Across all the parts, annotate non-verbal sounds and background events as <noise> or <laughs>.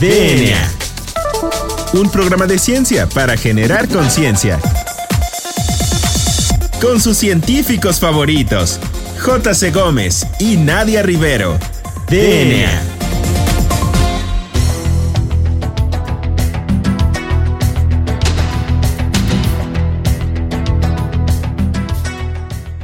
DNA. Un programa de ciencia para generar conciencia. Con sus científicos favoritos, J.C. Gómez y Nadia Rivero. DNA.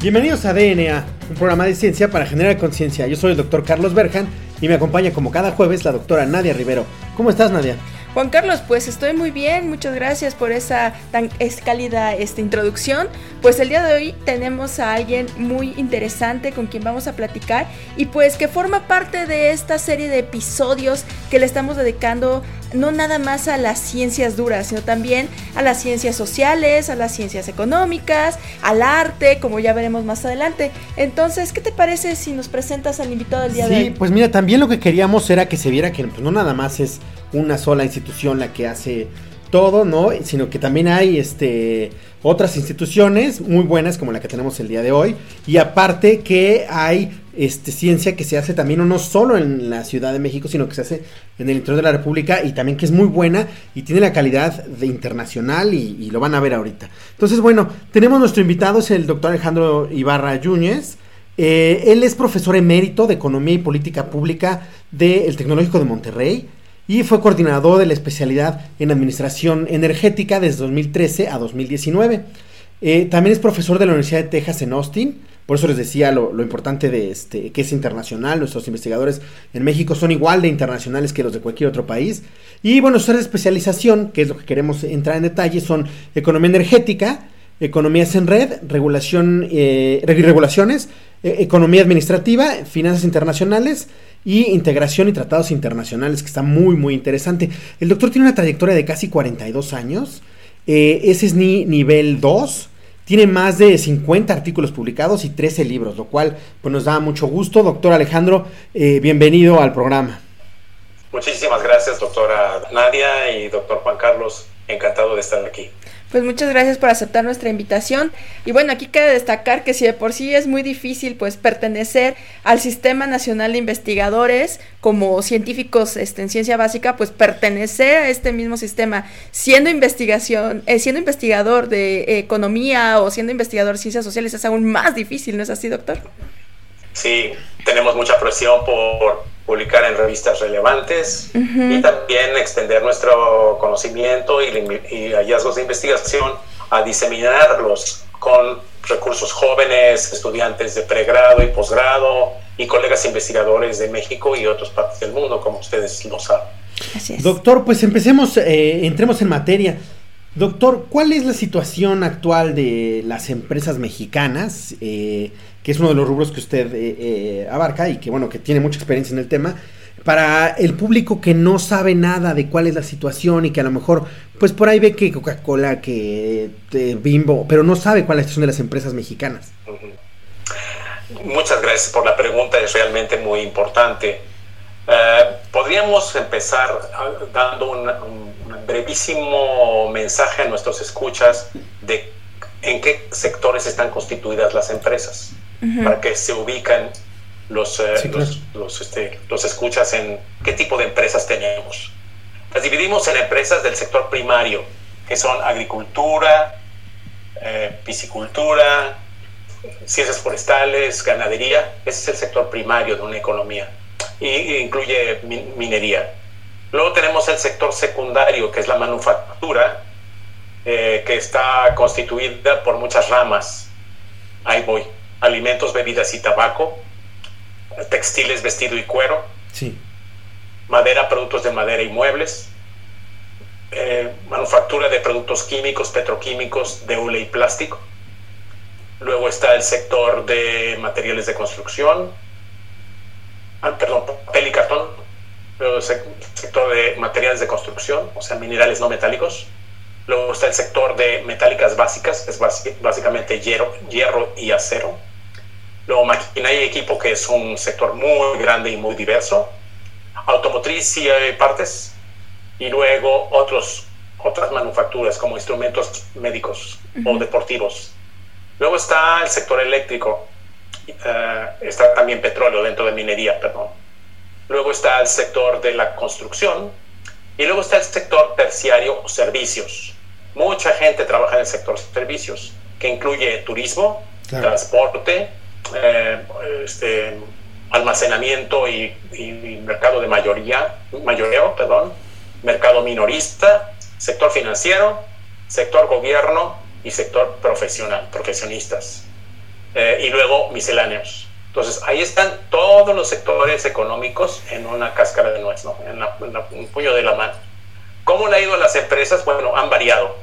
Bienvenidos a DNA, un programa de ciencia para generar conciencia. Yo soy el doctor Carlos Berjan y me acompaña como cada jueves la doctora Nadia Rivero. ¿Cómo estás, Nadia? Juan Carlos, pues estoy muy bien, muchas gracias por esa tan cálida esta introducción. Pues el día de hoy tenemos a alguien muy interesante con quien vamos a platicar y pues que forma parte de esta serie de episodios que le estamos dedicando no nada más a las ciencias duras, sino también a las ciencias sociales, a las ciencias económicas, al arte, como ya veremos más adelante. Entonces, ¿qué te parece si nos presentas al invitado del día de hoy? Sí, pues mira, también lo que queríamos era que se viera que pues, no nada más es una sola institución la que hace todo, ¿no? Sino que también hay este otras instituciones muy buenas como la que tenemos el día de hoy y aparte que hay este, ciencia que se hace también no solo en la Ciudad de México, sino que se hace en el interior de la República y también que es muy buena y tiene la calidad de internacional y, lo van a ver ahorita. Entonces, bueno, tenemos nuestro invitado, es el doctor Alejandro Ibarra Yúñez. Eh, él es profesor emérito de Economía y Política Pública del Tecnológico de Monterrey y fue coordinador de la especialidad en Administración Energética desde 2013 a 2019. Eh, también es profesor de la Universidad de Texas en Austin. Por eso les decía lo, importante de este, que es internacional. Nuestros investigadores en México son igual de internacionales que los de cualquier otro país. Y bueno, su especialización, que es lo que queremos entrar en detalle, son economía energética, economías en red, regulación, eh, regulaciones, eh, economía administrativa, finanzas internacionales y integración y tratados internacionales, que está muy, muy interesante. El doctor tiene una trayectoria de casi 42 años. Eh, ese es ni nivel 2. Tiene más de 50 artículos publicados y 13 libros, lo cual pues, nos da mucho gusto. Doctor Alejandro, eh, bienvenido al programa. Muchísimas gracias, doctora Nadia y doctor Juan Carlos. Encantado de estar aquí. Pues muchas gracias por aceptar nuestra invitación. Y bueno, aquí queda destacar que si de por sí es muy difícil pues pertenecer al Sistema Nacional de Investigadores como científicos este, en ciencia básica, pues pertenecer a este mismo sistema siendo investigación, eh, siendo investigador de economía o siendo investigador de ciencias sociales es aún más difícil, ¿no es así, doctor? Sí, tenemos mucha presión por publicar en revistas relevantes y también extender nuestro conocimiento y, hallazgos de investigación a diseminarlos con recursos jóvenes, estudiantes de pregrado y posgrado y colegas investigadores de México y otras partes del mundo, como ustedes lo saben. Doctor, pues empecemos, eh, entremos en materia. Doctor, ¿cuál es la situación actual de las empresas mexicanas? Eh, que es uno de los rubros que usted eh, eh, abarca y que bueno, que tiene mucha experiencia en el tema, para el público que no sabe nada de cuál es la situación y que a lo mejor, pues por ahí ve que Coca-Cola, que eh, Bimbo, pero no sabe cuál es la situación de las empresas mexicanas. Muchas gracias por la pregunta, es realmente muy importante. podríamos empezar ah, dando un, un brevísimo mensaje a nuestros escuchas de en qué sectores están constituidas las empresas para que se ubican los, eh, los, este, los, escuchas en qué tipo de empresas tenemos. Las dividimos en empresas del sector primario, que son agricultura, eh, piscicultura, ciencias forestales, ganadería. Ese es el sector primario de una economía y, incluye minería. Luego tenemos el sector secundario, que es la manufactura, eh, que está constituida por muchas ramas. Ahí voy alimentos, bebidas y tabaco, textiles, vestido y cuero, sí. madera, productos de madera y muebles, eh, manufactura de productos químicos, petroquímicos, de hule y plástico. Luego está el sector de materiales de construcción, ah, perdón, papel y cartón. Luego el sector de materiales de construcción, o sea, minerales no metálicos. Luego está el sector de metálicas básicas, es básicamente hierro, hierro y acero. Luego maquinaria y equipo, que es un sector muy grande y muy diverso. Automotriz y eh, partes. Y luego otros, otras manufacturas como instrumentos médicos o deportivos. Luego está el sector eléctrico. Eh, está también petróleo dentro de minería, perdón. Luego está el sector de la construcción Y luego está el sector terciario o servicios. Mucha gente trabaja en el sector servicios, que incluye turismo, transporte, eh, este, almacenamiento y, mercado de mayoría, mayoreo, perdón, mercado minorista, sector financiero, sector gobierno y sector profesional, profesionistas. Eh, y luego misceláneos. Entonces, ahí están todos los sectores económicos en una cáscara de nuez, ¿no? en, un puño de la mano. ¿Cómo le ha ido a las empresas? Bueno, han variado.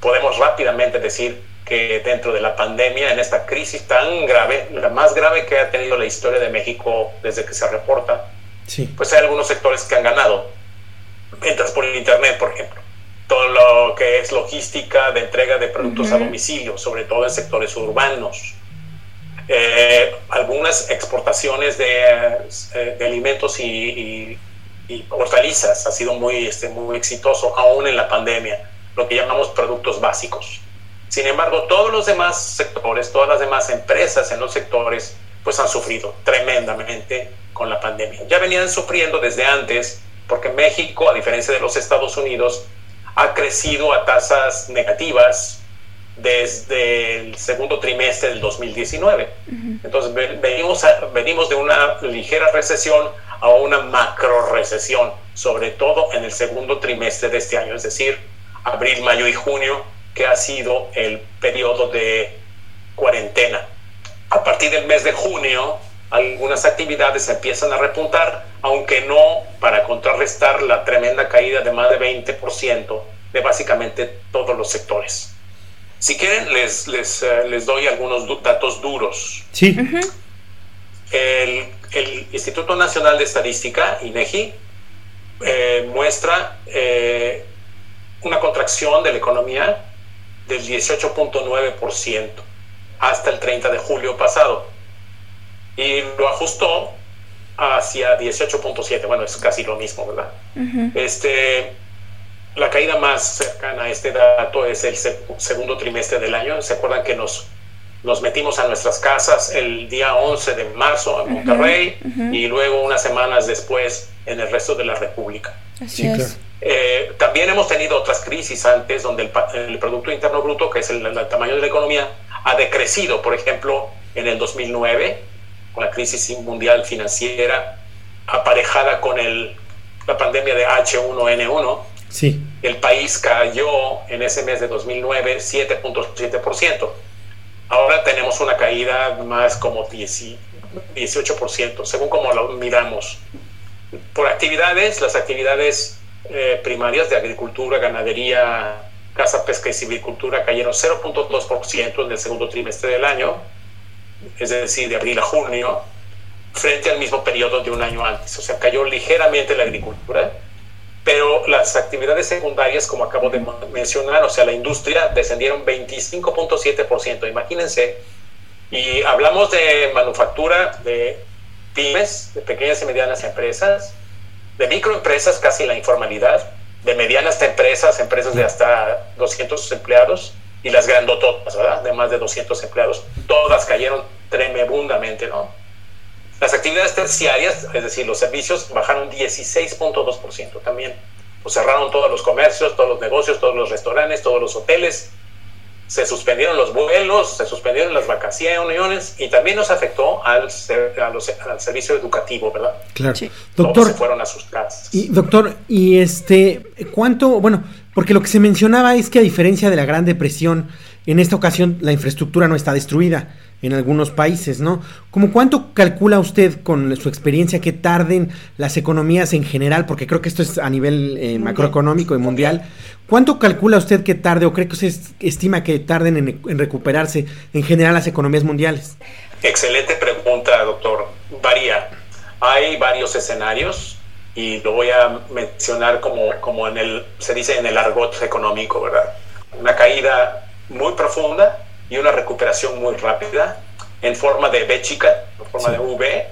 Podemos rápidamente decir que dentro de la pandemia, en esta crisis tan grave, la más grave que ha tenido la historia de México desde que se reporta, sí. pues hay algunos sectores que han ganado. Ventas por el Internet, por ejemplo. Todo lo que es logística de entrega de productos a domicilio, sobre todo en sectores urbanos. Eh, algunas exportaciones de, eh, de alimentos y, y, hortalizas ha sido muy, este, muy exitoso, aún en la pandemia, lo que llamamos productos básicos sin embargo, todos los demás sectores, todas las demás empresas en los sectores, pues han sufrido tremendamente con la pandemia. Ya venían sufriendo desde antes, porque México, a diferencia de los Estados Unidos, ha crecido a tasas negativas desde el segundo trimestre del 2019. Entonces venimos, venimos de una ligera recesión a una macro recesión, sobre todo en el segundo trimestre de este año, es decir, abril, mayo y junio que ha sido el periodo de cuarentena. A partir del mes de junio, algunas actividades empiezan a repuntar, aunque no para contrarrestar la tremenda caída de más de 20% de básicamente todos los sectores. Si quieren, les, les, eh, les doy algunos datos duros. Sí. el, el, Instituto Nacional de Estadística, INEGI, eh, muestra eh, una contracción de la economía del 18.9% hasta el 30 de julio pasado. Y lo ajustó hacia 18.7, bueno, es casi lo mismo, ¿verdad? este, la caída más cercana a este dato es el segundo trimestre del año. ¿Se acuerdan que nos, nos metimos a nuestras casas el día 11 de marzo en Monterrey y luego unas semanas después en el resto de la República? Así es. Eh, también hemos tenido otras crisis antes donde el, Producto Interno Bruto, que es el, tamaño de la economía, ha decrecido. Por ejemplo, en el 2009, con la crisis mundial financiera aparejada con el, la pandemia de H1N1, sí. el país cayó en ese mes de 2009 7.7%. Ahora tenemos una caída más como 18%, según como lo miramos. Por actividades, las actividades eh, primarias de agricultura, ganadería, caza, pesca y silvicultura cayeron 0.2% en el segundo trimestre del año, es decir, de abril a junio, frente al mismo periodo de un año antes. O sea, cayó ligeramente la agricultura, pero las actividades secundarias, como acabo de mencionar, o sea, la industria, descendieron 25.7%. Imagínense, y hablamos de manufactura, de pymes, de pequeñas y medianas empresas, de microempresas, casi la informalidad, de medianas empresas, empresas de hasta 200 empleados, y las grandototas, ¿verdad? De más de 200 empleados, todas cayeron tremendamente, ¿no? Las actividades terciarias, es decir, los servicios, bajaron 16.2% también. Pues cerraron todos los comercios, todos los negocios, todos los restaurantes, todos los hoteles, se suspendieron los vuelos, se suspendieron las vacaciones y también nos afectó al, al servicio educativo, ¿verdad? Claro. Doctor, Todos se fueron a sus casas. Y, doctor, ¿y este cuánto? Bueno, porque lo que se mencionaba es que a diferencia de la Gran Depresión, en esta ocasión la infraestructura no está destruida en algunos países, ¿no? ¿Cómo cuánto calcula usted con su experiencia que tarden las economías en general? Porque creo que esto es a nivel eh, macroeconómico y mundial. ¿Cuánto calcula usted que tarde o cree que usted estima que tarden en, recuperarse en general las economías mundiales? Excelente pregunta, doctor. Varía. Hay varios escenarios y lo voy a mencionar como, como en el, se dice en el argot económico, ¿verdad? Una caída muy profunda y una recuperación muy rápida en forma de V chica, en forma de V,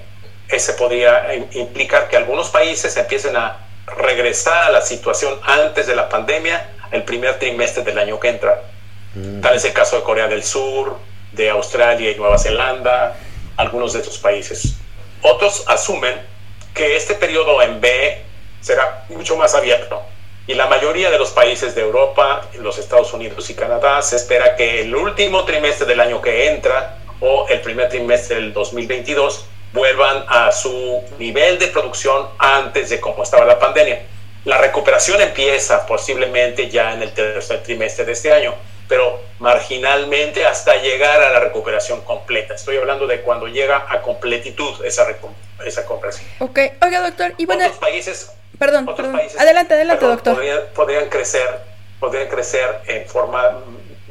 ese podría implicar que algunos países empiecen a regresar a la situación antes de la pandemia, el primer trimestre del año que entra. Mm. Tal es el caso de Corea del Sur, de Australia y Nueva Zelanda, algunos de estos países. Otros asumen que este periodo en B será mucho más abierto. Y la mayoría de los países de Europa, los Estados Unidos y Canadá, se espera que el último trimestre del año que entra o el primer trimestre del 2022 vuelvan a su nivel de producción antes de cómo estaba la pandemia. La recuperación empieza posiblemente ya en el tercer trimestre de este año, pero marginalmente hasta llegar a la recuperación completa. Estoy hablando de cuando llega a completitud esa, esa recuperación. Ok, oiga doctor, y bueno... Otros países... Perdón, perdón. adelante, adelante doctor. Podrían, crecer, podrían crecer en forma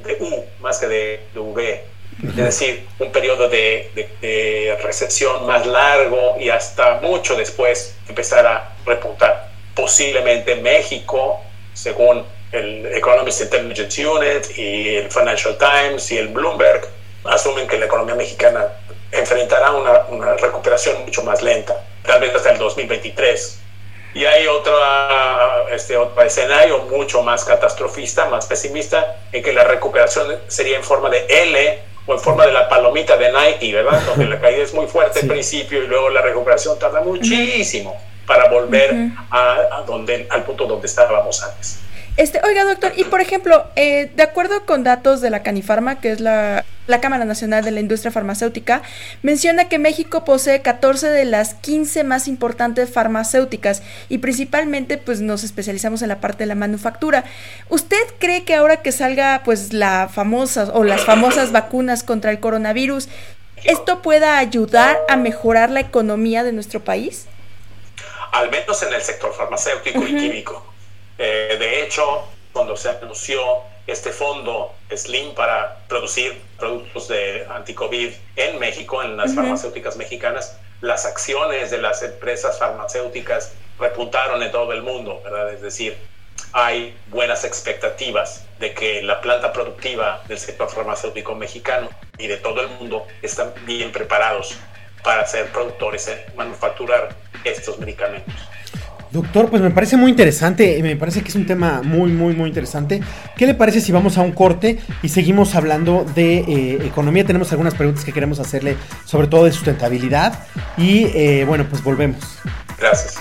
de U más que de, V. Es decir, un periodo de, de, recepción más largo y hasta mucho después empezar a repuntar. Posiblemente México, según el Economist Intelligence Unit y el Financial Times y el Bloomberg asumen que la economía mexicana enfrentará una, una recuperación mucho más lenta, tal vez hasta el 2023. Y hay otro, este, otro escenario mucho más catastrofista, más pesimista, en que la recuperación sería en forma de L o en forma de la palomita de Nike, ¿verdad? <laughs> Donde la caída es muy fuerte al principio y luego la recuperación tarda muchísimo para volver a, donde, al punto donde estábamos antes. Este, oiga, doctor, y por ejemplo, eh, de acuerdo con datos de la Canifarma, que es la, la, Cámara Nacional de la Industria Farmacéutica, menciona que México posee 14 de las 15 más importantes farmacéuticas y principalmente pues nos especializamos en la parte de la manufactura. ¿Usted cree que ahora que salga pues la famosa o las famosas vacunas contra el coronavirus, esto pueda ayudar a mejorar la economía de nuestro país? Al menos en el sector farmacéutico y químico eh, de hecho, cuando se anunció este fondo SLIM para producir productos de anticovid en México, en las farmacéuticas mexicanas, las acciones de las empresas farmacéuticas repuntaron en todo el mundo, ¿verdad? Es decir, hay buenas expectativas de que la planta productiva del sector farmacéutico mexicano y de todo el mundo están bien preparados para ser productores, y manufacturar estos medicamentos. Doctor, pues me parece muy interesante, me parece que es un tema muy, muy, muy interesante. ¿Qué le parece si vamos a un corte y seguimos hablando de eh, economía? Tenemos algunas preguntas que queremos hacerle, sobre todo de sustentabilidad. Y eh, bueno, pues volvemos. Gracias.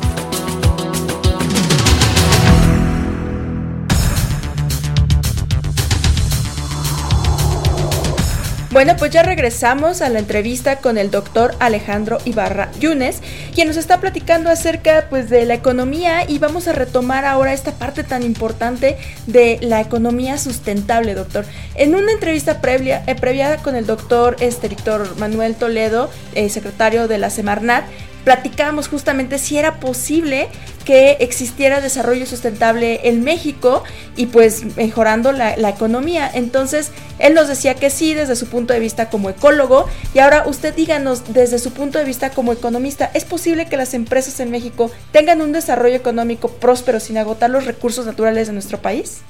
Bueno, pues ya regresamos a la entrevista con el doctor Alejandro Ibarra Yunes, quien nos está platicando acerca pues de la economía y vamos a retomar ahora esta parte tan importante de la economía sustentable, doctor. En una entrevista previa, eh, con el doctor este, Víctor Manuel Toledo, eh, secretario de la Semarnat, platicábamos justamente si era posible que existiera desarrollo sustentable en México y pues mejorando la, economía. Entonces, él nos decía que sí desde su punto de vista como ecólogo y ahora usted díganos desde su punto de vista como economista, ¿es posible que las empresas en México tengan un desarrollo económico próspero sin agotar los recursos naturales de nuestro país?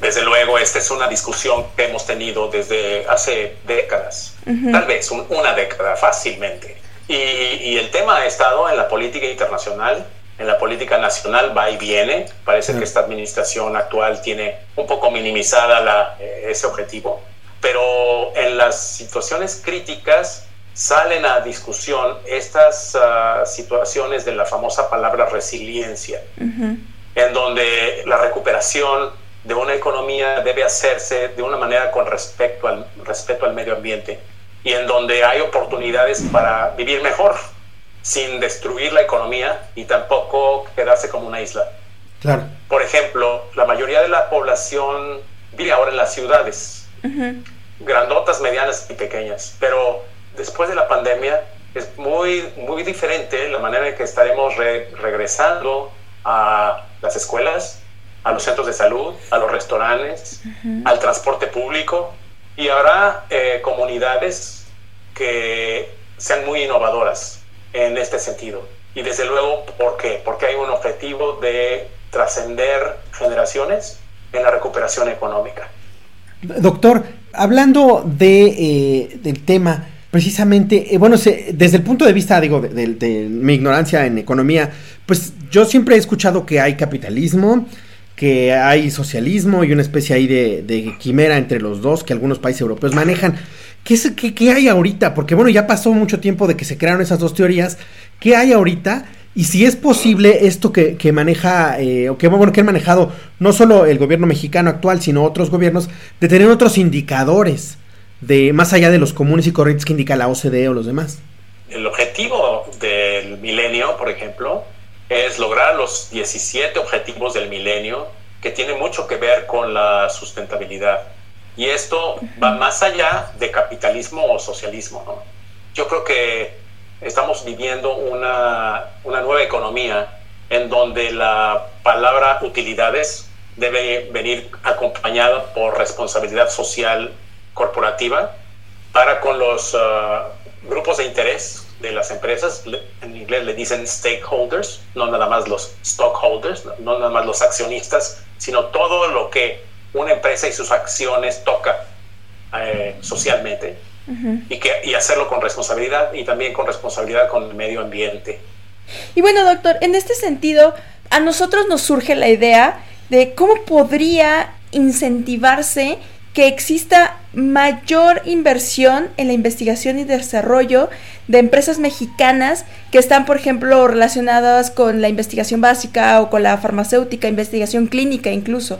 Desde luego, esta es una discusión que hemos tenido desde hace décadas, tal vez una década fácilmente. Y, el tema ha estado en la política internacional, en la política nacional va y viene. Parece que esta administración actual tiene un poco minimizada la, eh, ese objetivo. Pero en las situaciones críticas salen a discusión estas ah, situaciones de la famosa palabra resiliencia, en donde la recuperación de una economía debe hacerse de una manera con respecto al, respeto al medio ambiente y en donde hay oportunidades para vivir mejor sin destruir la economía y tampoco quedarse como una isla. Claro. Por ejemplo, la mayoría de la población vive ahora en las ciudades, grandotas, medianas y pequeñas, pero después de la pandemia es muy, muy diferente la manera en que estaremos regresando a las escuelas, a los centros de salud, a los restaurantes, al transporte público, y habrá eh, comunidades que sean muy innovadoras en este sentido. Y desde luego, ¿por qué? Porque hay un objetivo de trascender generaciones en la recuperación económica. Doctor, hablando de, eh, del tema, precisamente, eh, bueno, desde el punto de vista, digo, de, mi ignorancia en economía, pues yo siempre he escuchado que hay capitalismo, que hay socialismo y una especie ahí de, quimera entre los dos que algunos países europeos manejan. ¿Qué, es, qué, ¿Qué hay ahorita? Porque bueno, ya pasó mucho tiempo de que se crearon esas dos teorías. ¿Qué hay ahorita? Y si es posible esto que, que maneja, eh, o que, bueno, han manejado no solo el gobierno mexicano actual, sino otros gobiernos, de tener otros indicadores, de más allá de los comunes y corrientes que indica la OCDE o los demás. El objetivo del milenio, por ejemplo, es lograr los 17 objetivos del milenio que tienen mucho que ver con la sustentabilidad. Y esto va más allá de capitalismo o socialismo. Yo creo que estamos viviendo una, una nueva economía en donde la palabra utilidades debe venir acompañada por responsabilidad social corporativa para con los uh, grupos de interés de las empresas, en inglés le dicen stakeholders, no nada más los stockholders, no nada más los accionistas, sino todo lo que una empresa y sus acciones toca eh, socialmente y, que, y hacerlo con responsabilidad y también con responsabilidad con el medio ambiente. Y bueno, doctor, en este sentido, a nosotros nos surge la idea de cómo podría incentivarse que exista mayor inversión en la investigación y desarrollo de empresas mexicanas que están, por ejemplo, relacionadas con la investigación básica o con la farmacéutica, investigación clínica incluso.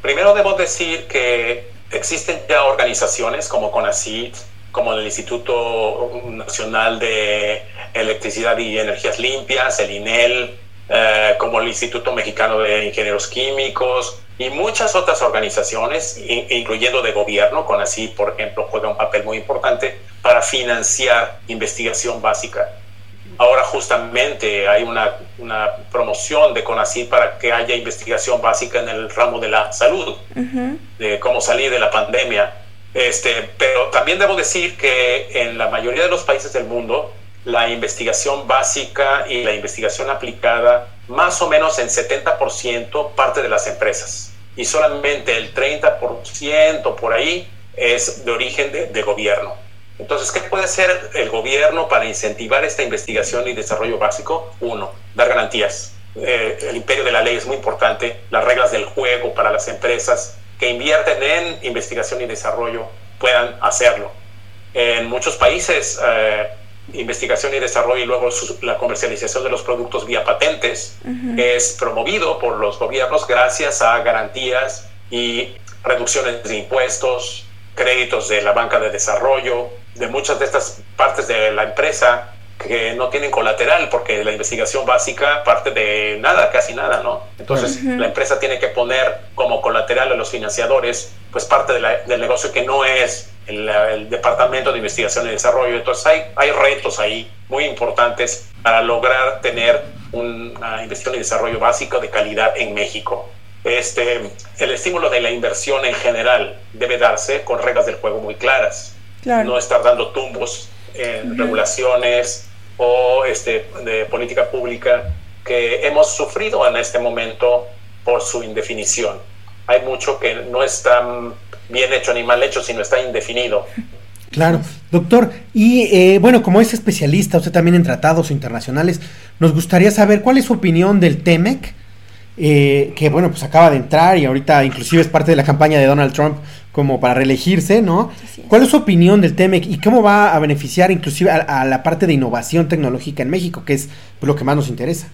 Primero debo decir que existen ya organizaciones como CONACYT, como el Instituto Nacional de Electricidad y Energías Limpias, el INEL, eh, como el Instituto Mexicano de Ingenieros Químicos y muchas otras organizaciones, incluyendo de gobierno, con así, por ejemplo, juega un papel muy importante para financiar investigación básica. Ahora justamente hay una, una promoción de CONACYT para que haya investigación básica en el ramo de la salud, de cómo salir de la pandemia. Este, pero también debo decir que en la mayoría de los países del mundo, la investigación básica y la investigación aplicada, más o menos en 70% parte de las empresas. Y solamente el 30% por ahí es de origen de, gobierno. Entonces, ¿qué puede hacer el gobierno para incentivar esta investigación y desarrollo básico? Uno, dar garantías. Eh, el imperio de la ley es muy importante, las reglas del juego para las empresas, que invierten en investigación y desarrollo puedan hacerlo. En muchos países, eh, investigación y desarrollo y luego la comercialización de los productos vía patentes es promovido por los gobiernos gracias a garantías y reducciones de impuestos, créditos de la banca de desarrollo, de muchas de estas partes de la empresa que no tienen colateral porque la investigación básica parte de nada, casi nada, ¿no? Entonces la empresa tiene que poner como colateral a los financiadores pues parte del negocio que no es el, Departamento de Investigación y Desarrollo. Entonces hay, hay retos ahí muy importantes para lograr tener una investigación y desarrollo básico de calidad en México. Este, el estímulo de la inversión en general debe darse con reglas del juego muy claras. No estar dando tumbos en regulaciones o este, de política pública que hemos sufrido en este momento por su indefinición. Hay mucho que no está bien hecho ni mal hecho, sino está indefinido. Claro, doctor, y eh, bueno, como es especialista, usted también en tratados internacionales, nos gustaría saber cuál es su opinión del TEMEC, eh, que bueno, pues acaba de entrar y ahorita inclusive es parte de la campaña de Donald Trump como para reelegirse, ¿no? ¿Cuál es su opinión del TEMEC y cómo va a beneficiar inclusive a, la parte de innovación tecnológica en México, que es lo que más nos interesa?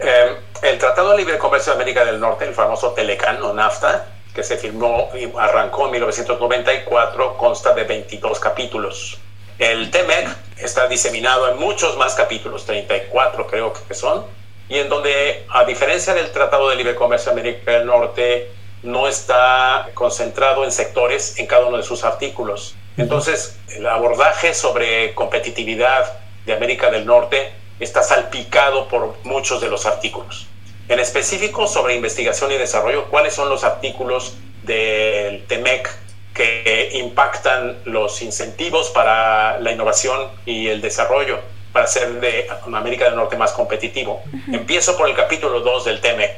Eh, el Tratado de Libre Comercio de América del Norte, el famoso Telecan o NAFTA, que se firmó y arrancó en 1994, consta de 22 capítulos. El TEMEC está diseminado en muchos más capítulos, 34 creo que son, y en donde, a diferencia del Tratado de Libre Comercio América del Norte, no está concentrado en sectores en cada uno de sus artículos. Entonces, el abordaje sobre competitividad de América del Norte está salpicado por muchos de los artículos. En específico, sobre investigación y desarrollo, ¿cuáles son los artículos del TEMEC que impactan los incentivos para la innovación y el desarrollo? para ser de América del Norte más competitivo. Empiezo por el capítulo 2 del TEMEC,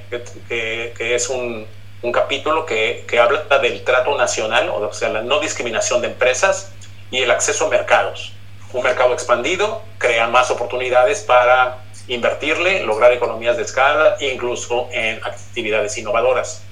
es un, un capítulo que, que, habla del trato nacional, o sea, la no discriminación de empresas y el acceso a mercados. Un mercado expandido crea más oportunidades para invertirle, lograr economías de escala e incluso en actividades innovadoras.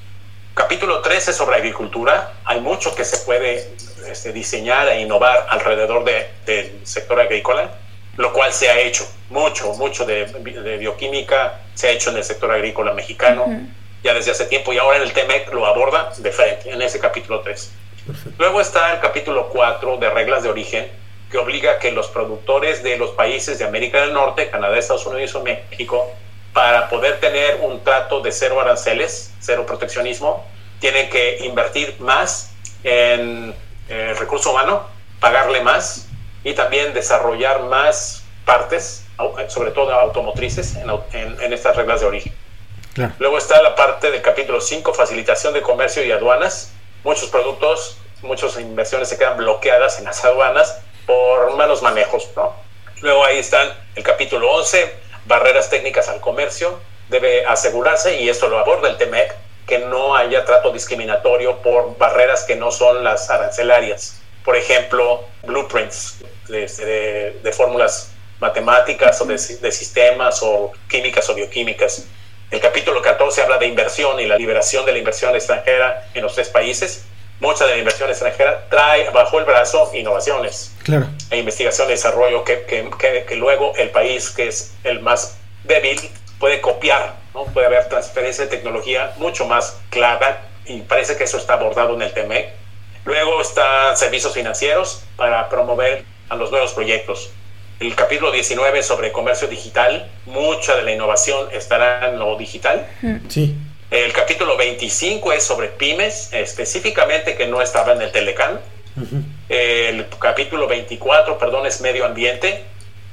Capítulo 13 sobre agricultura. Hay mucho que se puede este, diseñar e innovar alrededor de, del sector agrícola, lo cual se ha hecho. Mucho, mucho de, de bioquímica se ha hecho en el sector agrícola mexicano. Uh -huh ya desde hace tiempo y ahora en el TEMEC lo aborda de frente, en ese capítulo 3. Perfecto. Luego está el capítulo 4 de reglas de origen, que obliga a que los productores de los países de América del Norte, Canadá, Estados Unidos o México, para poder tener un trato de cero aranceles, cero proteccionismo, tienen que invertir más en eh, recurso humano, pagarle más y también desarrollar más partes, sobre todo automotrices, en, en, en estas reglas de origen. Claro. Luego está la parte del capítulo 5, facilitación de comercio y aduanas. Muchos productos, muchas inversiones se quedan bloqueadas en las aduanas por malos manejos. ¿no? Luego ahí están el capítulo 11, barreras técnicas al comercio. Debe asegurarse, y esto lo aborda el TEMEC, que no haya trato discriminatorio por barreras que no son las arancelarias. Por ejemplo, blueprints de, de, de fórmulas matemáticas o de, de sistemas o químicas o bioquímicas el capítulo 14 habla de inversión y la liberación de la inversión extranjera en los tres países. Mucha de la inversión extranjera trae bajo el brazo innovaciones claro. e investigación y desarrollo que, que, que, que, luego el país que es el más débil puede copiar. ¿no? Puede haber transferencia de tecnología mucho más clara y parece que eso está abordado en el TMEC. Luego están servicios financieros para promover a los nuevos proyectos el capítulo 19 sobre comercio digital, mucha de la innovación estará en lo digital. Sí. El capítulo 25 es sobre pymes, específicamente que no estaba en el Telecán. Uh -huh. El capítulo 24, perdón, es medio ambiente.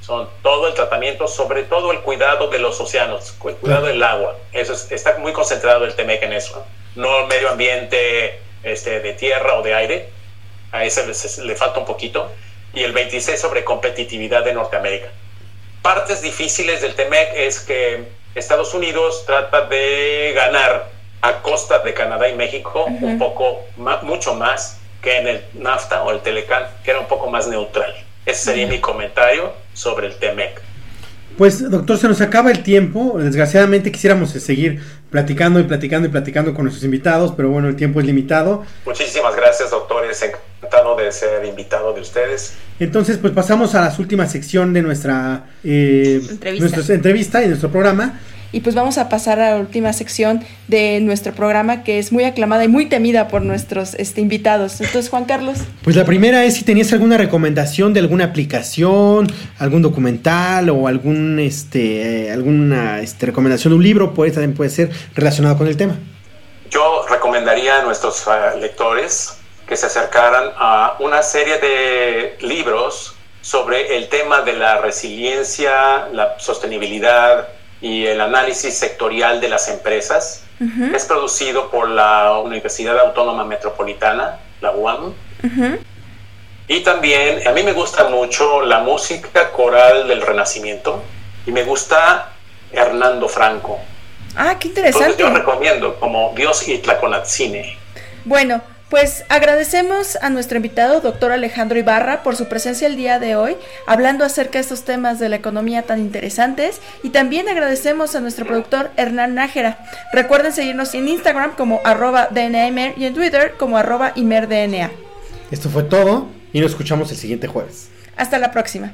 Son todo el tratamiento, sobre todo el cuidado de los océanos, el cuidado del agua. Eso es, está muy concentrado el TEMEC en eso. No el medio ambiente este, de tierra o de aire. A ese le, le falta un poquito y el 26 sobre competitividad de Norteamérica. Partes difíciles del TEMEC es que Estados Unidos trata de ganar a costa de Canadá y México uh -huh. un poco, más, mucho más que en el NAFTA o el Telecan, que era un poco más neutral. Ese sería uh -huh. mi comentario sobre el TEMEC. Pues doctor, se nos acaba el tiempo. Desgraciadamente quisiéramos seguir platicando y platicando y platicando con nuestros invitados, pero bueno, el tiempo es limitado. Muchísimas gracias, doctores. Encantado de ser invitado de ustedes. Entonces, pues pasamos a la última sección de nuestra eh, entrevista. Nuestra entrevista y nuestro programa. Y pues vamos a pasar a la última sección de nuestro programa que es muy aclamada y muy temida por nuestros este, invitados. Entonces, Juan Carlos. Pues la primera es si tenías alguna recomendación de alguna aplicación, algún documental o algún este alguna este, recomendación de un libro, pues también puede ser relacionado con el tema. Yo recomendaría a nuestros uh, lectores que se acercaran a una serie de libros sobre el tema de la resiliencia, la sostenibilidad, y el análisis sectorial de las empresas. Uh -huh. Es producido por la Universidad Autónoma Metropolitana, la UAM. Uh -huh. Y también a mí me gusta mucho la música coral del Renacimiento y me gusta Hernando Franco. Ah, qué interesante. Entonces yo recomiendo como Dios y Tlaconatzine. Bueno, pues agradecemos a nuestro invitado, doctor Alejandro Ibarra, por su presencia el día de hoy, hablando acerca de estos temas de la economía tan interesantes. Y también agradecemos a nuestro productor Hernán Nájera. Recuerden seguirnos en Instagram como arroba DNAImer y en Twitter como arroba ImerDNA. Esto fue todo y nos escuchamos el siguiente jueves. Hasta la próxima.